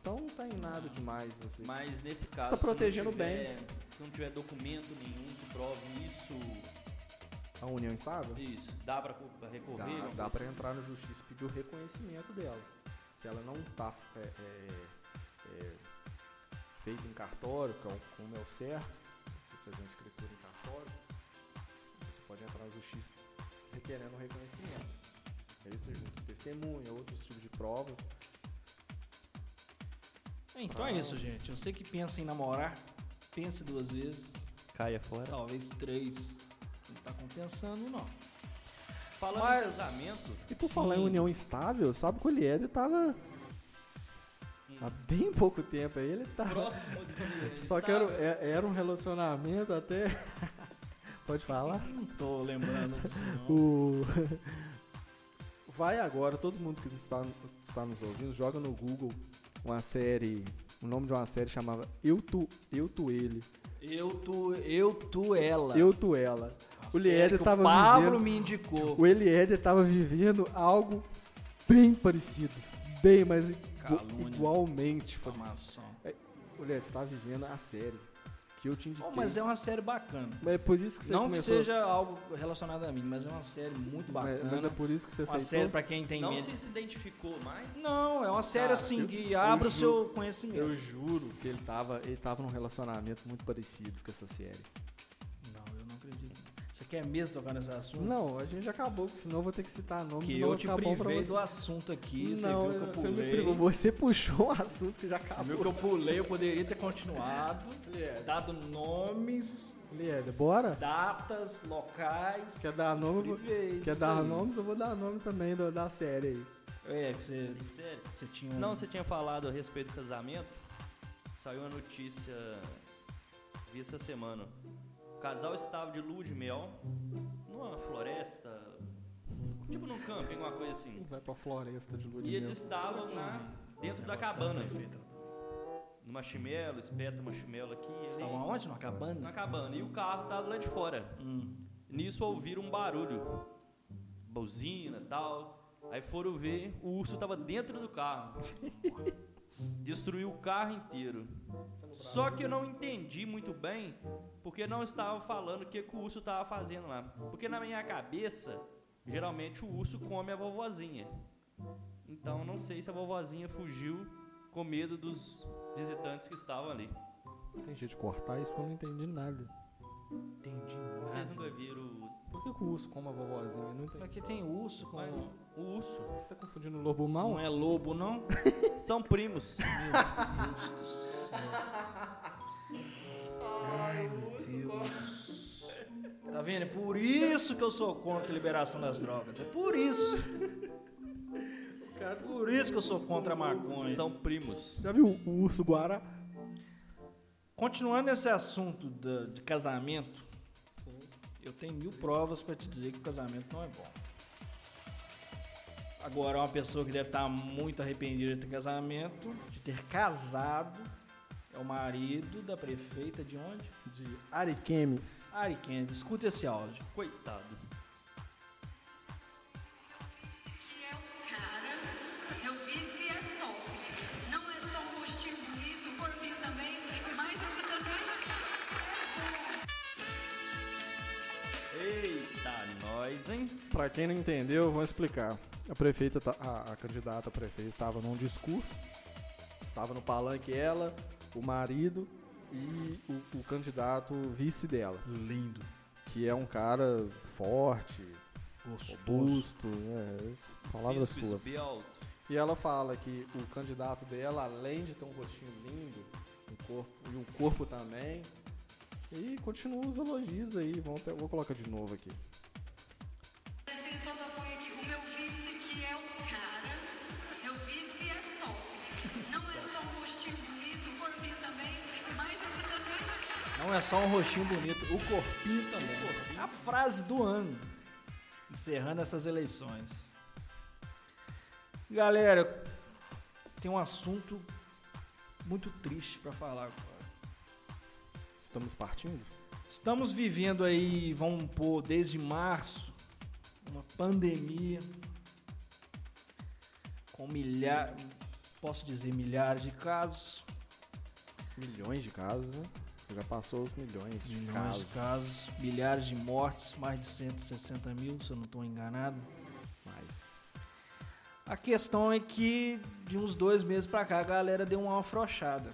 Então não tá em nada demais você. Mas nesse caso, tá se não protegendo tiver- bem. Se não tiver documento nenhum que prove isso, A união estável? isso, dá pra recorrer? Dá, dá para entrar na justiça e pedir o reconhecimento dela. Se ela não tá é, é, é, feita em cartório, é como é o certo, você fazer uma escritura em cartório, você entrar na justiça requerendo o reconhecimento. Aí você junta testemunha, outros tipos de prova. Então é isso, gente. Eu sei que pensa em namorar, pense duas vezes, Caia fora. talvez três. Não tá compensando, não. Falando Mas- em casamento, E por falar em Sim. união estável, sabe que o Lieder tava há bem pouco tempo aí, ele tava. próximo de Só que era, é- era um relacionamento até. Pode falar? Não tô lembrando disso. O... Vai agora, todo mundo que está, está nos ouvindo, joga no Google uma série. O nome de uma série chamava Eu Tu, Eu Tu Ele. Eu, tu, eu, tu, ela. Eu Tu Ela. O Lieder tava O Pablo vivendo. me indicou. O Eliéder tava vivendo algo bem parecido. Bem, mas Calúnia. igualmente. Informação. O você tá vivendo a série que eu te indiquei. Oh, mas é uma série bacana. Mas é por isso que você não começou... que seja algo relacionado a mim, mas é uma série muito mas, bacana. mas é por isso que você uma aceitou. série pra quem tem não medo. se, se identificou mais? Não, é uma série Cara, assim eu- que abre o seu conhecimento. Eu juro que ele tava, ele tava num relacionamento muito parecido com essa série. Quer mesmo tocar nesse assunto? Não, a gente já acabou, senão eu vou ter que citar nomes Que eu te privei você. do assunto aqui, não, você viu que eu você me pulei. privou. Você puxou um assunto que já Você acabou. viu que eu pulei, eu poderia ter continuado, dado nomes, Lieder, bora? datas, locais. Quer dar nome? privei Quer dar aí. nomes? Eu vou dar nomes também da, da série aí. É, que você, Sério? você tinha um... Não, você tinha falado a respeito do casamento. Saiu uma notícia vi essa semana. O casal estava de lua de mel numa floresta, tipo num camping, alguma coisa assim. Vai pra floresta de lua de E mel. eles estavam na, dentro da cabana, no marshmallow, espeta marshmallow aqui. Estavam aonde? Numa cabana? Na cabana. E o carro tava lá de fora. Hum. Nisso ouviram um barulho. Buzina e tal. Aí foram ver, o urso tava dentro do carro. Destruiu o carro inteiro. Só que eu não entendi muito bem porque não estava falando o que, que o urso estava fazendo lá. Porque na minha cabeça, geralmente o urso come a vovozinha. Então eu não sei se a vovozinha fugiu com medo dos visitantes que estavam ali. Tem jeito de cortar isso porque eu não entendi nada. Entendi. Vocês nunca viram Por que, que o urso come a vovozinha? Não entendi. Aqui tem urso com... Mas o urso? Você tá confundindo o lobo mal? Não é lobo, não? São primos. Meu Deus do céu. Ai, meu Deus. Tá vendo? É por isso que eu sou contra a liberação das drogas. É por isso. Por isso que eu sou contra a maconha. São primos. Já viu o urso guará? Continuando esse assunto da- de casamento, eu tenho mil provas pra te dizer que o casamento não é bom. Agora, uma pessoa que deve estar muito arrependida de ter casamento, de ter casado, é o marido da prefeita de onde? De Ariquemes. Ariquemes. Escuta esse áudio. Coitado. é é é Eita, nós, hein? Pra quem não entendeu, vamos explicar. A prefeita, tá- a, a candidata a prefeita estava num discurso, estava no palanque ela, o marido e o, o candidato vice dela, Lindo. que é um cara forte, Gostoso. robusto, é, palavras suas. esbelto. E ela fala que o candidato dela, além de ter um rostinho lindo, um corpo, e um corpo também, e continua os elogios aí, vamos ter- vou colocar de novo aqui. É só um rostinho bonito, o corpinho também. A frase do ano. Encerrando essas eleições. Galera, tem um assunto muito triste pra falar agora. Estamos partindo? Estamos vivendo aí, vamos pôr, desde março, uma pandemia com milhares, posso dizer milhares de casos, Milhões de casos, né? Já passou os milhões de milhões casos. de casos, milhares de mortes, mais de 160 mil, se eu não estou enganado. A questão é que de uns dois meses pra cá a galera deu uma afrouxada.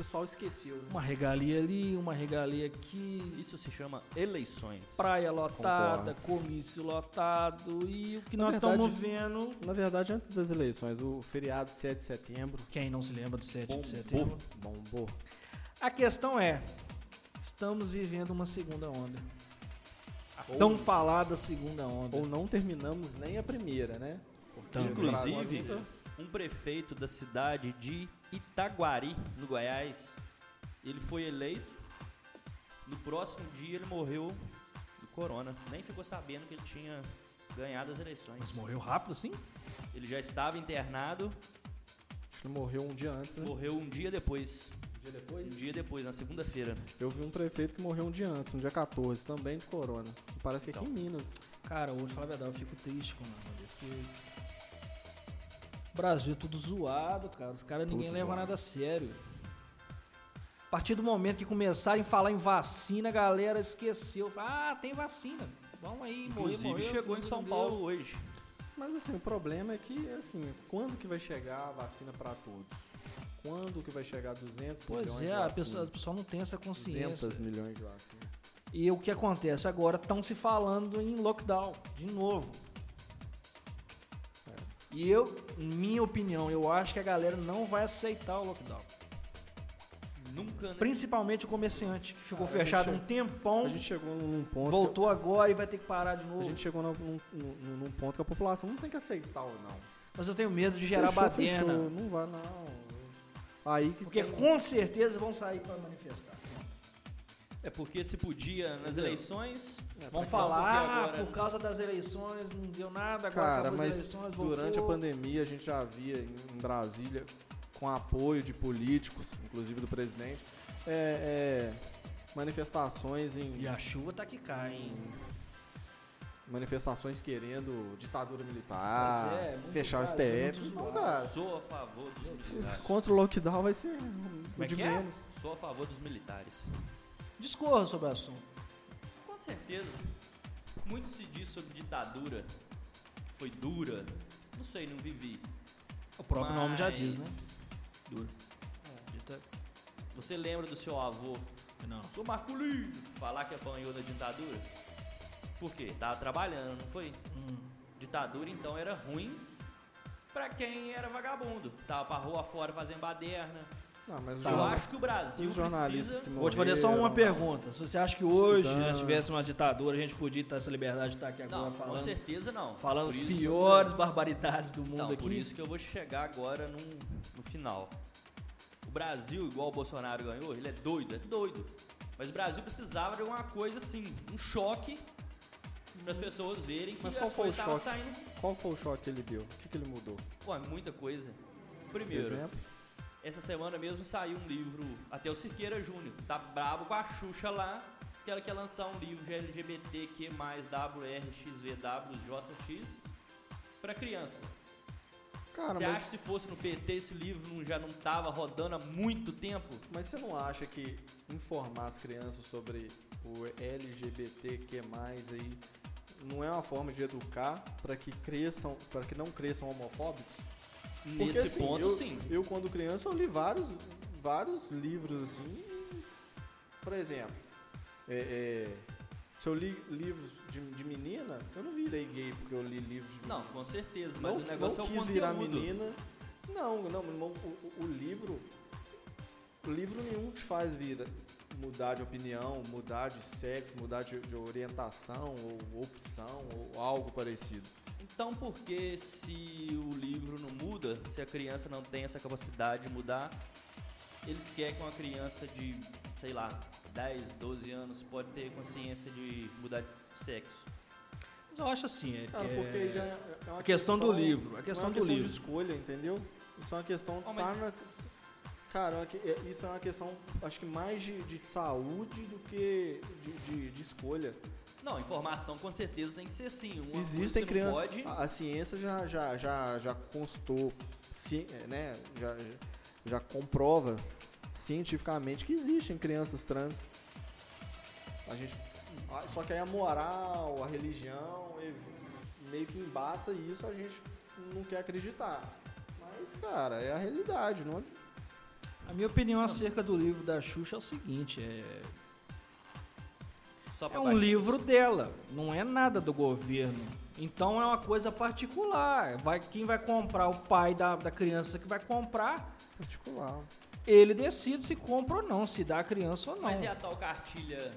O pessoal esqueceu, né? Uma regalia ali, uma regalia aqui, Isso se chama eleições. praia lotada, comício lotado e o que Na nós verdade- estamos vendo. Na verdade, antes das eleições, o feriado 7 de setembro Quem não se lembra do 7 de Bombou. setembro? bombou. A questão é, estamos vivendo uma segunda onda. A Ou- tão falada segunda onda. Ou não terminamos nem a primeira, né? Porque Inclusive, um prefeito da cidade de Itaguari, no Goiás, ele foi eleito. No próximo dia ele morreu do corona. Nem ficou sabendo que ele tinha ganhado as eleições. Mas morreu rápido assim? Ele já estava internado, acho que ele morreu um dia antes, né? morreu um dia depois. Um dia depois? Um dia depois, na segunda-feira. Eu vi um prefeito que morreu um dia antes, no dia 14, também de corona. Parece que aqui Então. em Minas. Cara, hoje, falar a verdade, eu fico triste com o porque... O Brasil é tudo zoado, cara. Os caras ninguém Tudo leva zoado. nada a sério. A partir do momento que começarem a falar em vacina, a galera esqueceu. Ah, tem vacina. Vamos aí, morrer, Inclusive morreu, chegou em São deu. Paulo hoje. Mas assim, o problema é que, assim, quando que vai chegar a vacina pra todos? Quando que vai chegar 200 Pois milhões é, de a vacina? pessoa, a pessoa não tem essa consciência. 200 milhões de vacina. E o que acontece agora? Estão se falando em lockdown, de novo. E eu, minha opinião, eu acho que a galera não vai aceitar o lockdown. Nunca, né? Principalmente o comerciante, que ficou Ah, a fechado um tempão, A gente chegou num ponto. voltou agora e vai ter que parar de a novo. gente chegou num, num- num- num ponto que a população não tem que aceitar ou não. Mas eu tenho medo de gerar Fechou, baderna. fechou, Não vai, não. Aí que Porque tem- com certeza vão sair para manifestar. É porque se podia nas Entendeu? eleições. É, Vão falar, agora- por causa das eleições não deu nada, agora Cara, mas eleições, durante a pandemia a gente já via em Brasília, com apoio de políticos, inclusive do presidente, é, é, manifestações em E a chuva tá que cai, hein? manifestações querendo ditadura militar, é, muito fechar o Brasil, STF. muito Então, cara, Sou a favor dos militares. contra o lockdown vai ser Como é o de que é? menos. Sou a favor dos militares. Discorra sobre o assunto. Com certeza. Muito se diz sobre ditadura. Foi dura. Não sei, não vivi. O próprio nome já Mas diz, né? Duro. Dita- Você lembra do seu avô, Não. sou Marculino, falar que apanhou na ditadura? Por quê? Tava trabalhando, não foi? Hum. Ditadura então era ruim pra quem era vagabundo. Tava pra rua fora fazendo baderna. Não, mas os Tá. Eu acho que o Brasil os jornalistas precisa... que Vou te fazer só uma pergunta. Se você acha que hoje já Estudantes. tivesse uma ditadura, a gente podia ter essa liberdade de estar aqui agora Não, com falando, certeza não. falando Por as piores barbaridades do mundo Então, aqui? por isso que eu vou chegar agora num- no final. O Brasil, igual o Bolsonaro ganhou, ele é doido, é doido. Mas o Brasil precisava de alguma coisa assim, um choque para as pessoas verem que Mas as qual foi o choque? saindo. Qual foi o choque que ele deu? O que, que ele mudou? Pô, é muita coisa. Primeiro, Exemplo? Essa semana mesmo saiu um livro, até o Cirqueira Júnior, tá brabo com a Xuxa lá, que ela quer lançar um livro de LGBTQ+, WRXVWJX, para criança. Cara, Você mas, acha que se fosse no PT esse livro não- já não tava rodando há muito tempo? mas você não acha que informar as crianças sobre o LGBTQ+, aí, não é uma forma de educar para que cresçam, para que não cresçam homofóbicos? Porque, Nesse assim, ponto, eu, sim. Eu, quando criança, eu li vários, vários livros, assim. Por exemplo, é, é, se eu li livros de, de menina, eu não virei gay porque eu li livros de Não, com certeza, não, mas o negócio não é o quis virar menina. Não, não, não, o, o- o livro. O livro nenhum te faz vir mudar de opinião, mudar de sexo, mudar de, de orientação ou opção ou algo parecido. Então por que se o livro não muda, se a criança não tem essa capacidade de mudar, eles querem que uma criança de, sei lá, 10, 12 anos pode ter consciência de mudar de sexo. Mas eu acho assim, é, Cara, que porque é- já é uma a questão do livro, a questão é uma do questão livro. de escolha, entendeu? Isso é uma questão. Oh, tá mas na- Cara, é é- isso é uma questão, acho que mais de, de saúde do que de, de- de escolha. Não, informação com certeza tem que ser sim. Uma Existem crianças. pode. A, a ciência já, já, já, já constou, ci- é, né? Já, já comprova cientificamente que existem crianças trans. A gente, só que aí a moral, a religião, meio que embaça isso, a gente não quer acreditar. Mas, cara, é a realidade. Não, A minha opinião acerca do livro da Xuxa é o seguinte, é, é um livro dela, não é nada do governo. Então é uma coisa particular. Vai, quem vai comprar, o pai da, da criança que vai comprar, particular. ele decide se compra ou não, se dá a criança ou não. Mas e a tal cartilha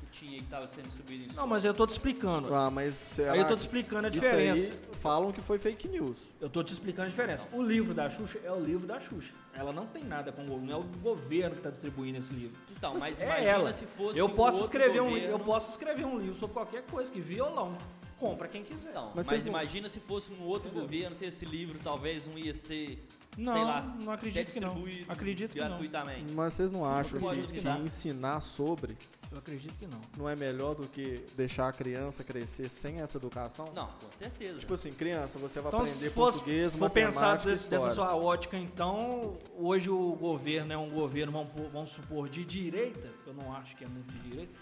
que tinha que estava sendo subida em Não, mas eu tô te explicando. Ah, mas Aí eu tô te explicando a isso diferença. aí falam que foi fake news. Eu tô te explicando a diferença. O livro da Xuxa é o livro da Xuxa. Ela não tem nada com o governo, não é o governo que está distribuindo esse livro. Então, mas é imagina ela. se fosse Eu posso escrever um, eu posso escrever um livro sobre qualquer coisa que violão. Compra quem quiser. Então, Mas mas, não- imagina se fosse um outro governo, se esse livro talvez não ia ser, Não, sei lá, não acredito que não. Acredito que não. gratuitamente. Mas vocês não acham que, que ensinar sobre Eu acredito que não. não é melhor do que deixar a criança crescer sem essa educação? Não, com certeza. Tipo assim, criança, você vai Então, aprender se fosse, português, se for pensar desse- dessa sua ótica, então, hoje o governo é um governo, vamos, vamos supor, de direita, eu não acho que é muito de direita,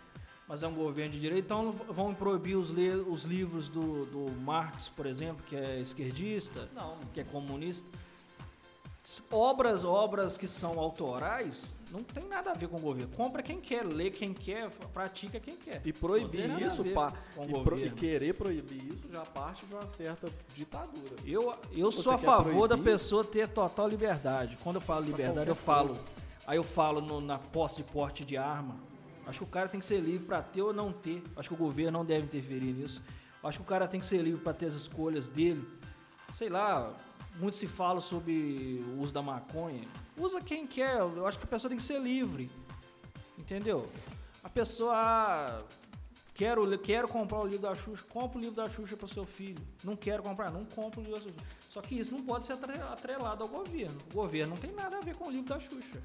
mas é um governo de direita, então vão proibir os, os livros do, do Marx, por exemplo, que é esquerdista, não, que é comunista. Obras, obras que são autorais, não tem nada a ver com o governo. Compra quem quer, lê quem quer, pratica quem quer. E proibir isso, pá, e, pro- e querer proibir isso já parte de uma certa ditadura. Eu, eu Você sou a favor da proibir? pessoa ter total liberdade. Quando eu falo liberdade, eu falo. coisa. Aí eu falo no- na posse de porte de arma. Acho que o cara tem que ser livre para ter ou não ter. Acho que o governo não deve interferir nisso. Acho que o cara tem que ser livre para ter as escolhas dele. Sei lá, muito se fala sobre o uso da maconha. Usa quem quer. Eu acho que a pessoa tem que ser livre. Entendeu? A pessoa ah, quero, quero comprar o livro da Xuxa, compra o livro da Xuxa para seu filho. Não quero comprar, não compra o livro da Xuxa. Só que isso não pode ser atre- atrelado ao governo. O governo não tem nada a ver com o livro da Xuxa.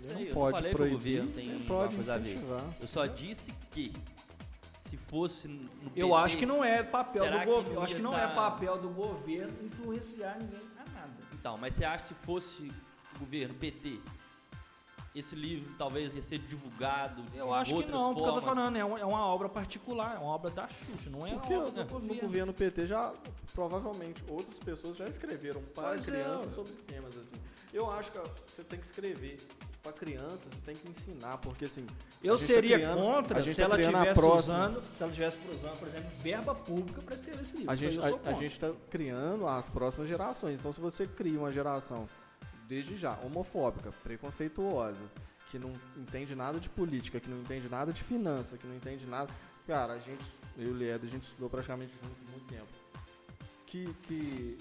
sei, não eu pode falei proibir, o governo tem uma pode coisa a ver. incentivar. Eu só disse que se fosse no Eu PT, acho que não é papel do governo. Eu acho que não é papel do governo influenciar ninguém a nada. Então, mas você acha que se fosse o governo PT, esse livro talvez ia ser divulgado de Eu acho que outras não, porque eu tô formas? falando, é uma, é uma obra particular, é uma obra da Xuxa, não é Porque uma obra do no, no governo. governo PT já, provavelmente, outras pessoas já escreveram para Pois é, crianças sobre temas assim. Eu acho que você tem que escrever para crianças, você tem que ensinar, porque assim. Eu tá seria criando- a contra se tá ela criando tivesse usando, se ela tivesse usando, por exemplo, verba pública para escrever esse livro. A gente, sou a, está criando as próximas gerações. Então, se você cria uma geração, desde já, homofóbica, preconceituosa, que não entende nada de política, que não entende nada de finança, que não entende nada. Cara, a gente, eu e o Lied, a gente estudou praticamente junto muito tempo. Que. que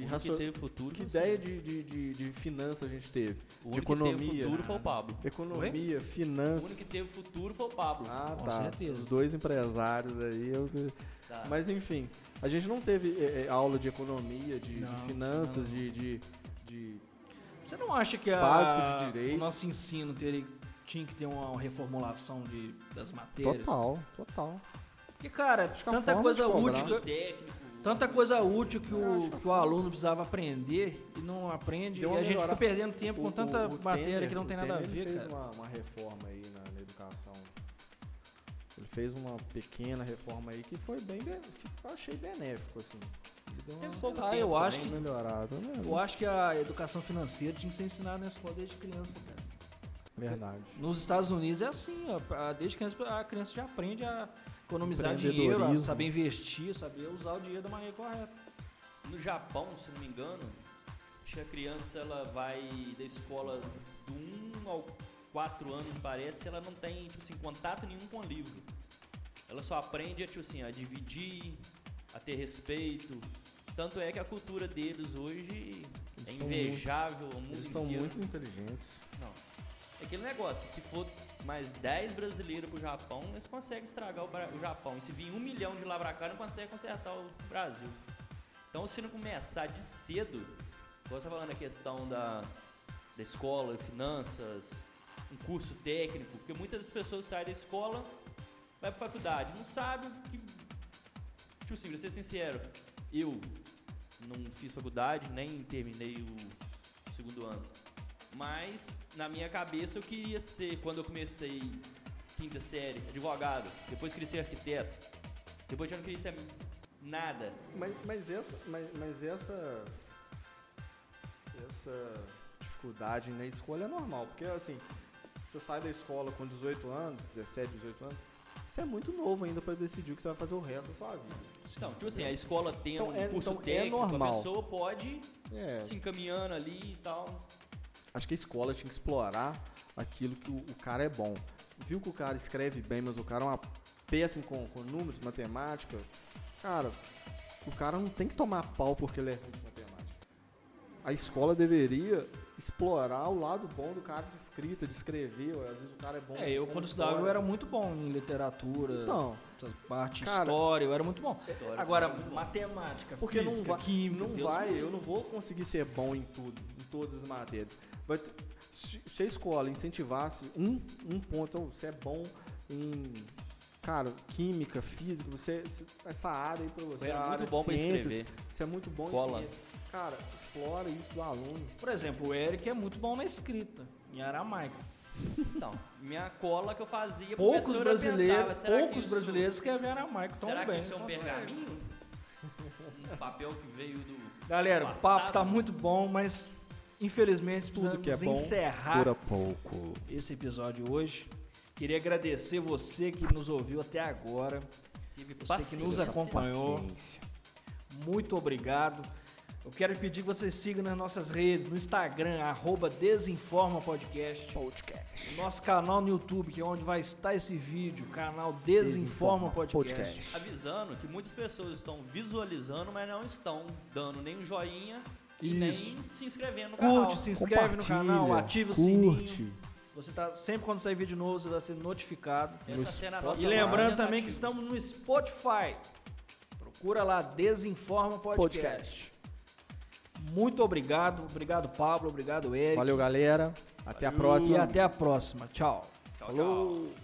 que, O teve futuro que ideia de, de, de, de finança a gente teve? O de único que teve economia. futuro foi o Pablo. Economia, O finança. único que teve futuro foi o Pablo. Ah, Com tá. certeza. Os dois empresários aí. Eu... Tá. Mas enfim, a gente não teve é, é, aula de economia, de, de Não, finanças, não. de, de, de- Você não acha que a- de o nosso ensino teria, tinha que ter uma reformulação de, das matérias? Total, total. Porque, cara, Acho que a tanta coisa de útil, técnico. Tanta coisa útil que o, que a o aluno precisava aprender e não aprende. Deu e a gente fica perdendo tempo com O- tanta o- matéria Temer- que não tem nada a Temer, ele ver, fez cara. uma, uma reforma aí na, na educação. Ele fez uma pequena reforma aí que foi bem, be- que eu achei benéfico, assim. Ele uma, Ah, eu acho que- melhorada, né? Eu acho que a educação financeira tinha que ser ensinada na escola desde criança, cara. Verdade. Nos Estados Unidos é assim, ó, desde criança a criança já aprende a economizar dinheiro, a saber investir, saber usar o dinheiro da maneira correta. No Japão, se não me engano, acho que a criança ela vai da escola do 1 ao 4 anos, parece, ela não tem, tipo assim, contato nenhum com o livro. Ela só aprende a, tipo assim, a dividir, a ter respeito. Tanto é que a cultura deles hoje é Eles são invejável mundo Eles são inteiro. muito inteligentes. Não. Aquele negócio, se for mais 10 brasileiros pro Japão, eles conseguem estragar o, o Japão. E se vir um milhão de lá pra cá, não consegue consertar o Brasil. Então, se não começar de cedo, você tá falando a questão da, da escola, finanças, um curso técnico, porque muitas pessoas saem da escola, vai pra faculdade, não sabe que. Tipo assim, ser sincero, eu não fiz faculdade, nem terminei o segundo ano. Mas na minha cabeça eu queria ser, quando eu comecei quinta série, advogado, depois queria ser arquiteto, depois eu não queria ser nada. Mas, mas essa. Mas, mas essa. Essa dificuldade na escolha é normal. Porque assim, você sai da escola com 18 anos, 17, 18 anos, você é muito novo ainda para decidir o que você vai fazer o resto da sua vida. Então, tipo assim, a escola tendo Então, é- um curso então é técnico, a normal. pessoa pode É. se encaminhando ali e tal. Acho que a escola tinha que explorar aquilo que o, o cara é bom. Viu que o cara escreve bem, mas o cara é uma péssimo com, com números, matemática. Cara, o cara não tem que tomar pau porque ele é ruim de matemática. A escola deveria explorar o lado bom do cara de escrita, de escrever. Às vezes o cara é bom. É, eu quando estudava eu era muito bom em literatura, Então, parte Cara, história, eu era muito bom. História Agora, muito bom. matemática, porque não física, vai, química, não Deus vai, livre. eu não vou conseguir ser bom em tudo, em todas as matérias. Ter- se se a escola incentivasse um, um ponto, você é bom em, cara, química, física, você, essa área aí pra você, área muito de bom pra ciências, escrever. você é muito bom Cola. em ciências. Cara, explora isso do aluno. Por exemplo, o Eric é muito bom na escrita, em aramaico. Então, minha cola que eu fazia, Poucos brasileiros, pensava, será que poucos isso- brasileiros escrevem aramaico tão Será bem. que isso é um o pergaminho? um papel que veio do. Galera, o Passado. papo tá muito bom, mas infelizmente Tudo que é precisamos bom encerrar esse episódio hoje. Queria agradecer você que nos ouviu até agora. Tive Você que nos paciência. acompanhou. Muito obrigado. Eu quero pedir que você siga nas nossas redes, no Instagram, arroba Desinforma Podcast. Podcast. Nosso canal no YouTube, que é onde vai estar esse vídeo, canal Desinforma, Desinforma Podcast. Avisando que muitas pessoas estão visualizando, mas não estão dando nem um joinha e Isso. nem se inscrevendo no canal. Curte, se inscreve no canal, ativa o curte. sininho. Você tá sempre quando sair vídeo novo, você vai ser notificado. Essa cena é nossa E lembrando tentativa. também que estamos no Spotify. Procura lá Desinforma Podcast. Podcast. Muito obrigado, obrigado Pablo, obrigado Eric. Valeu, galera. Até a E próxima. até a próxima. Tchau. Tchau, tchau. Falou.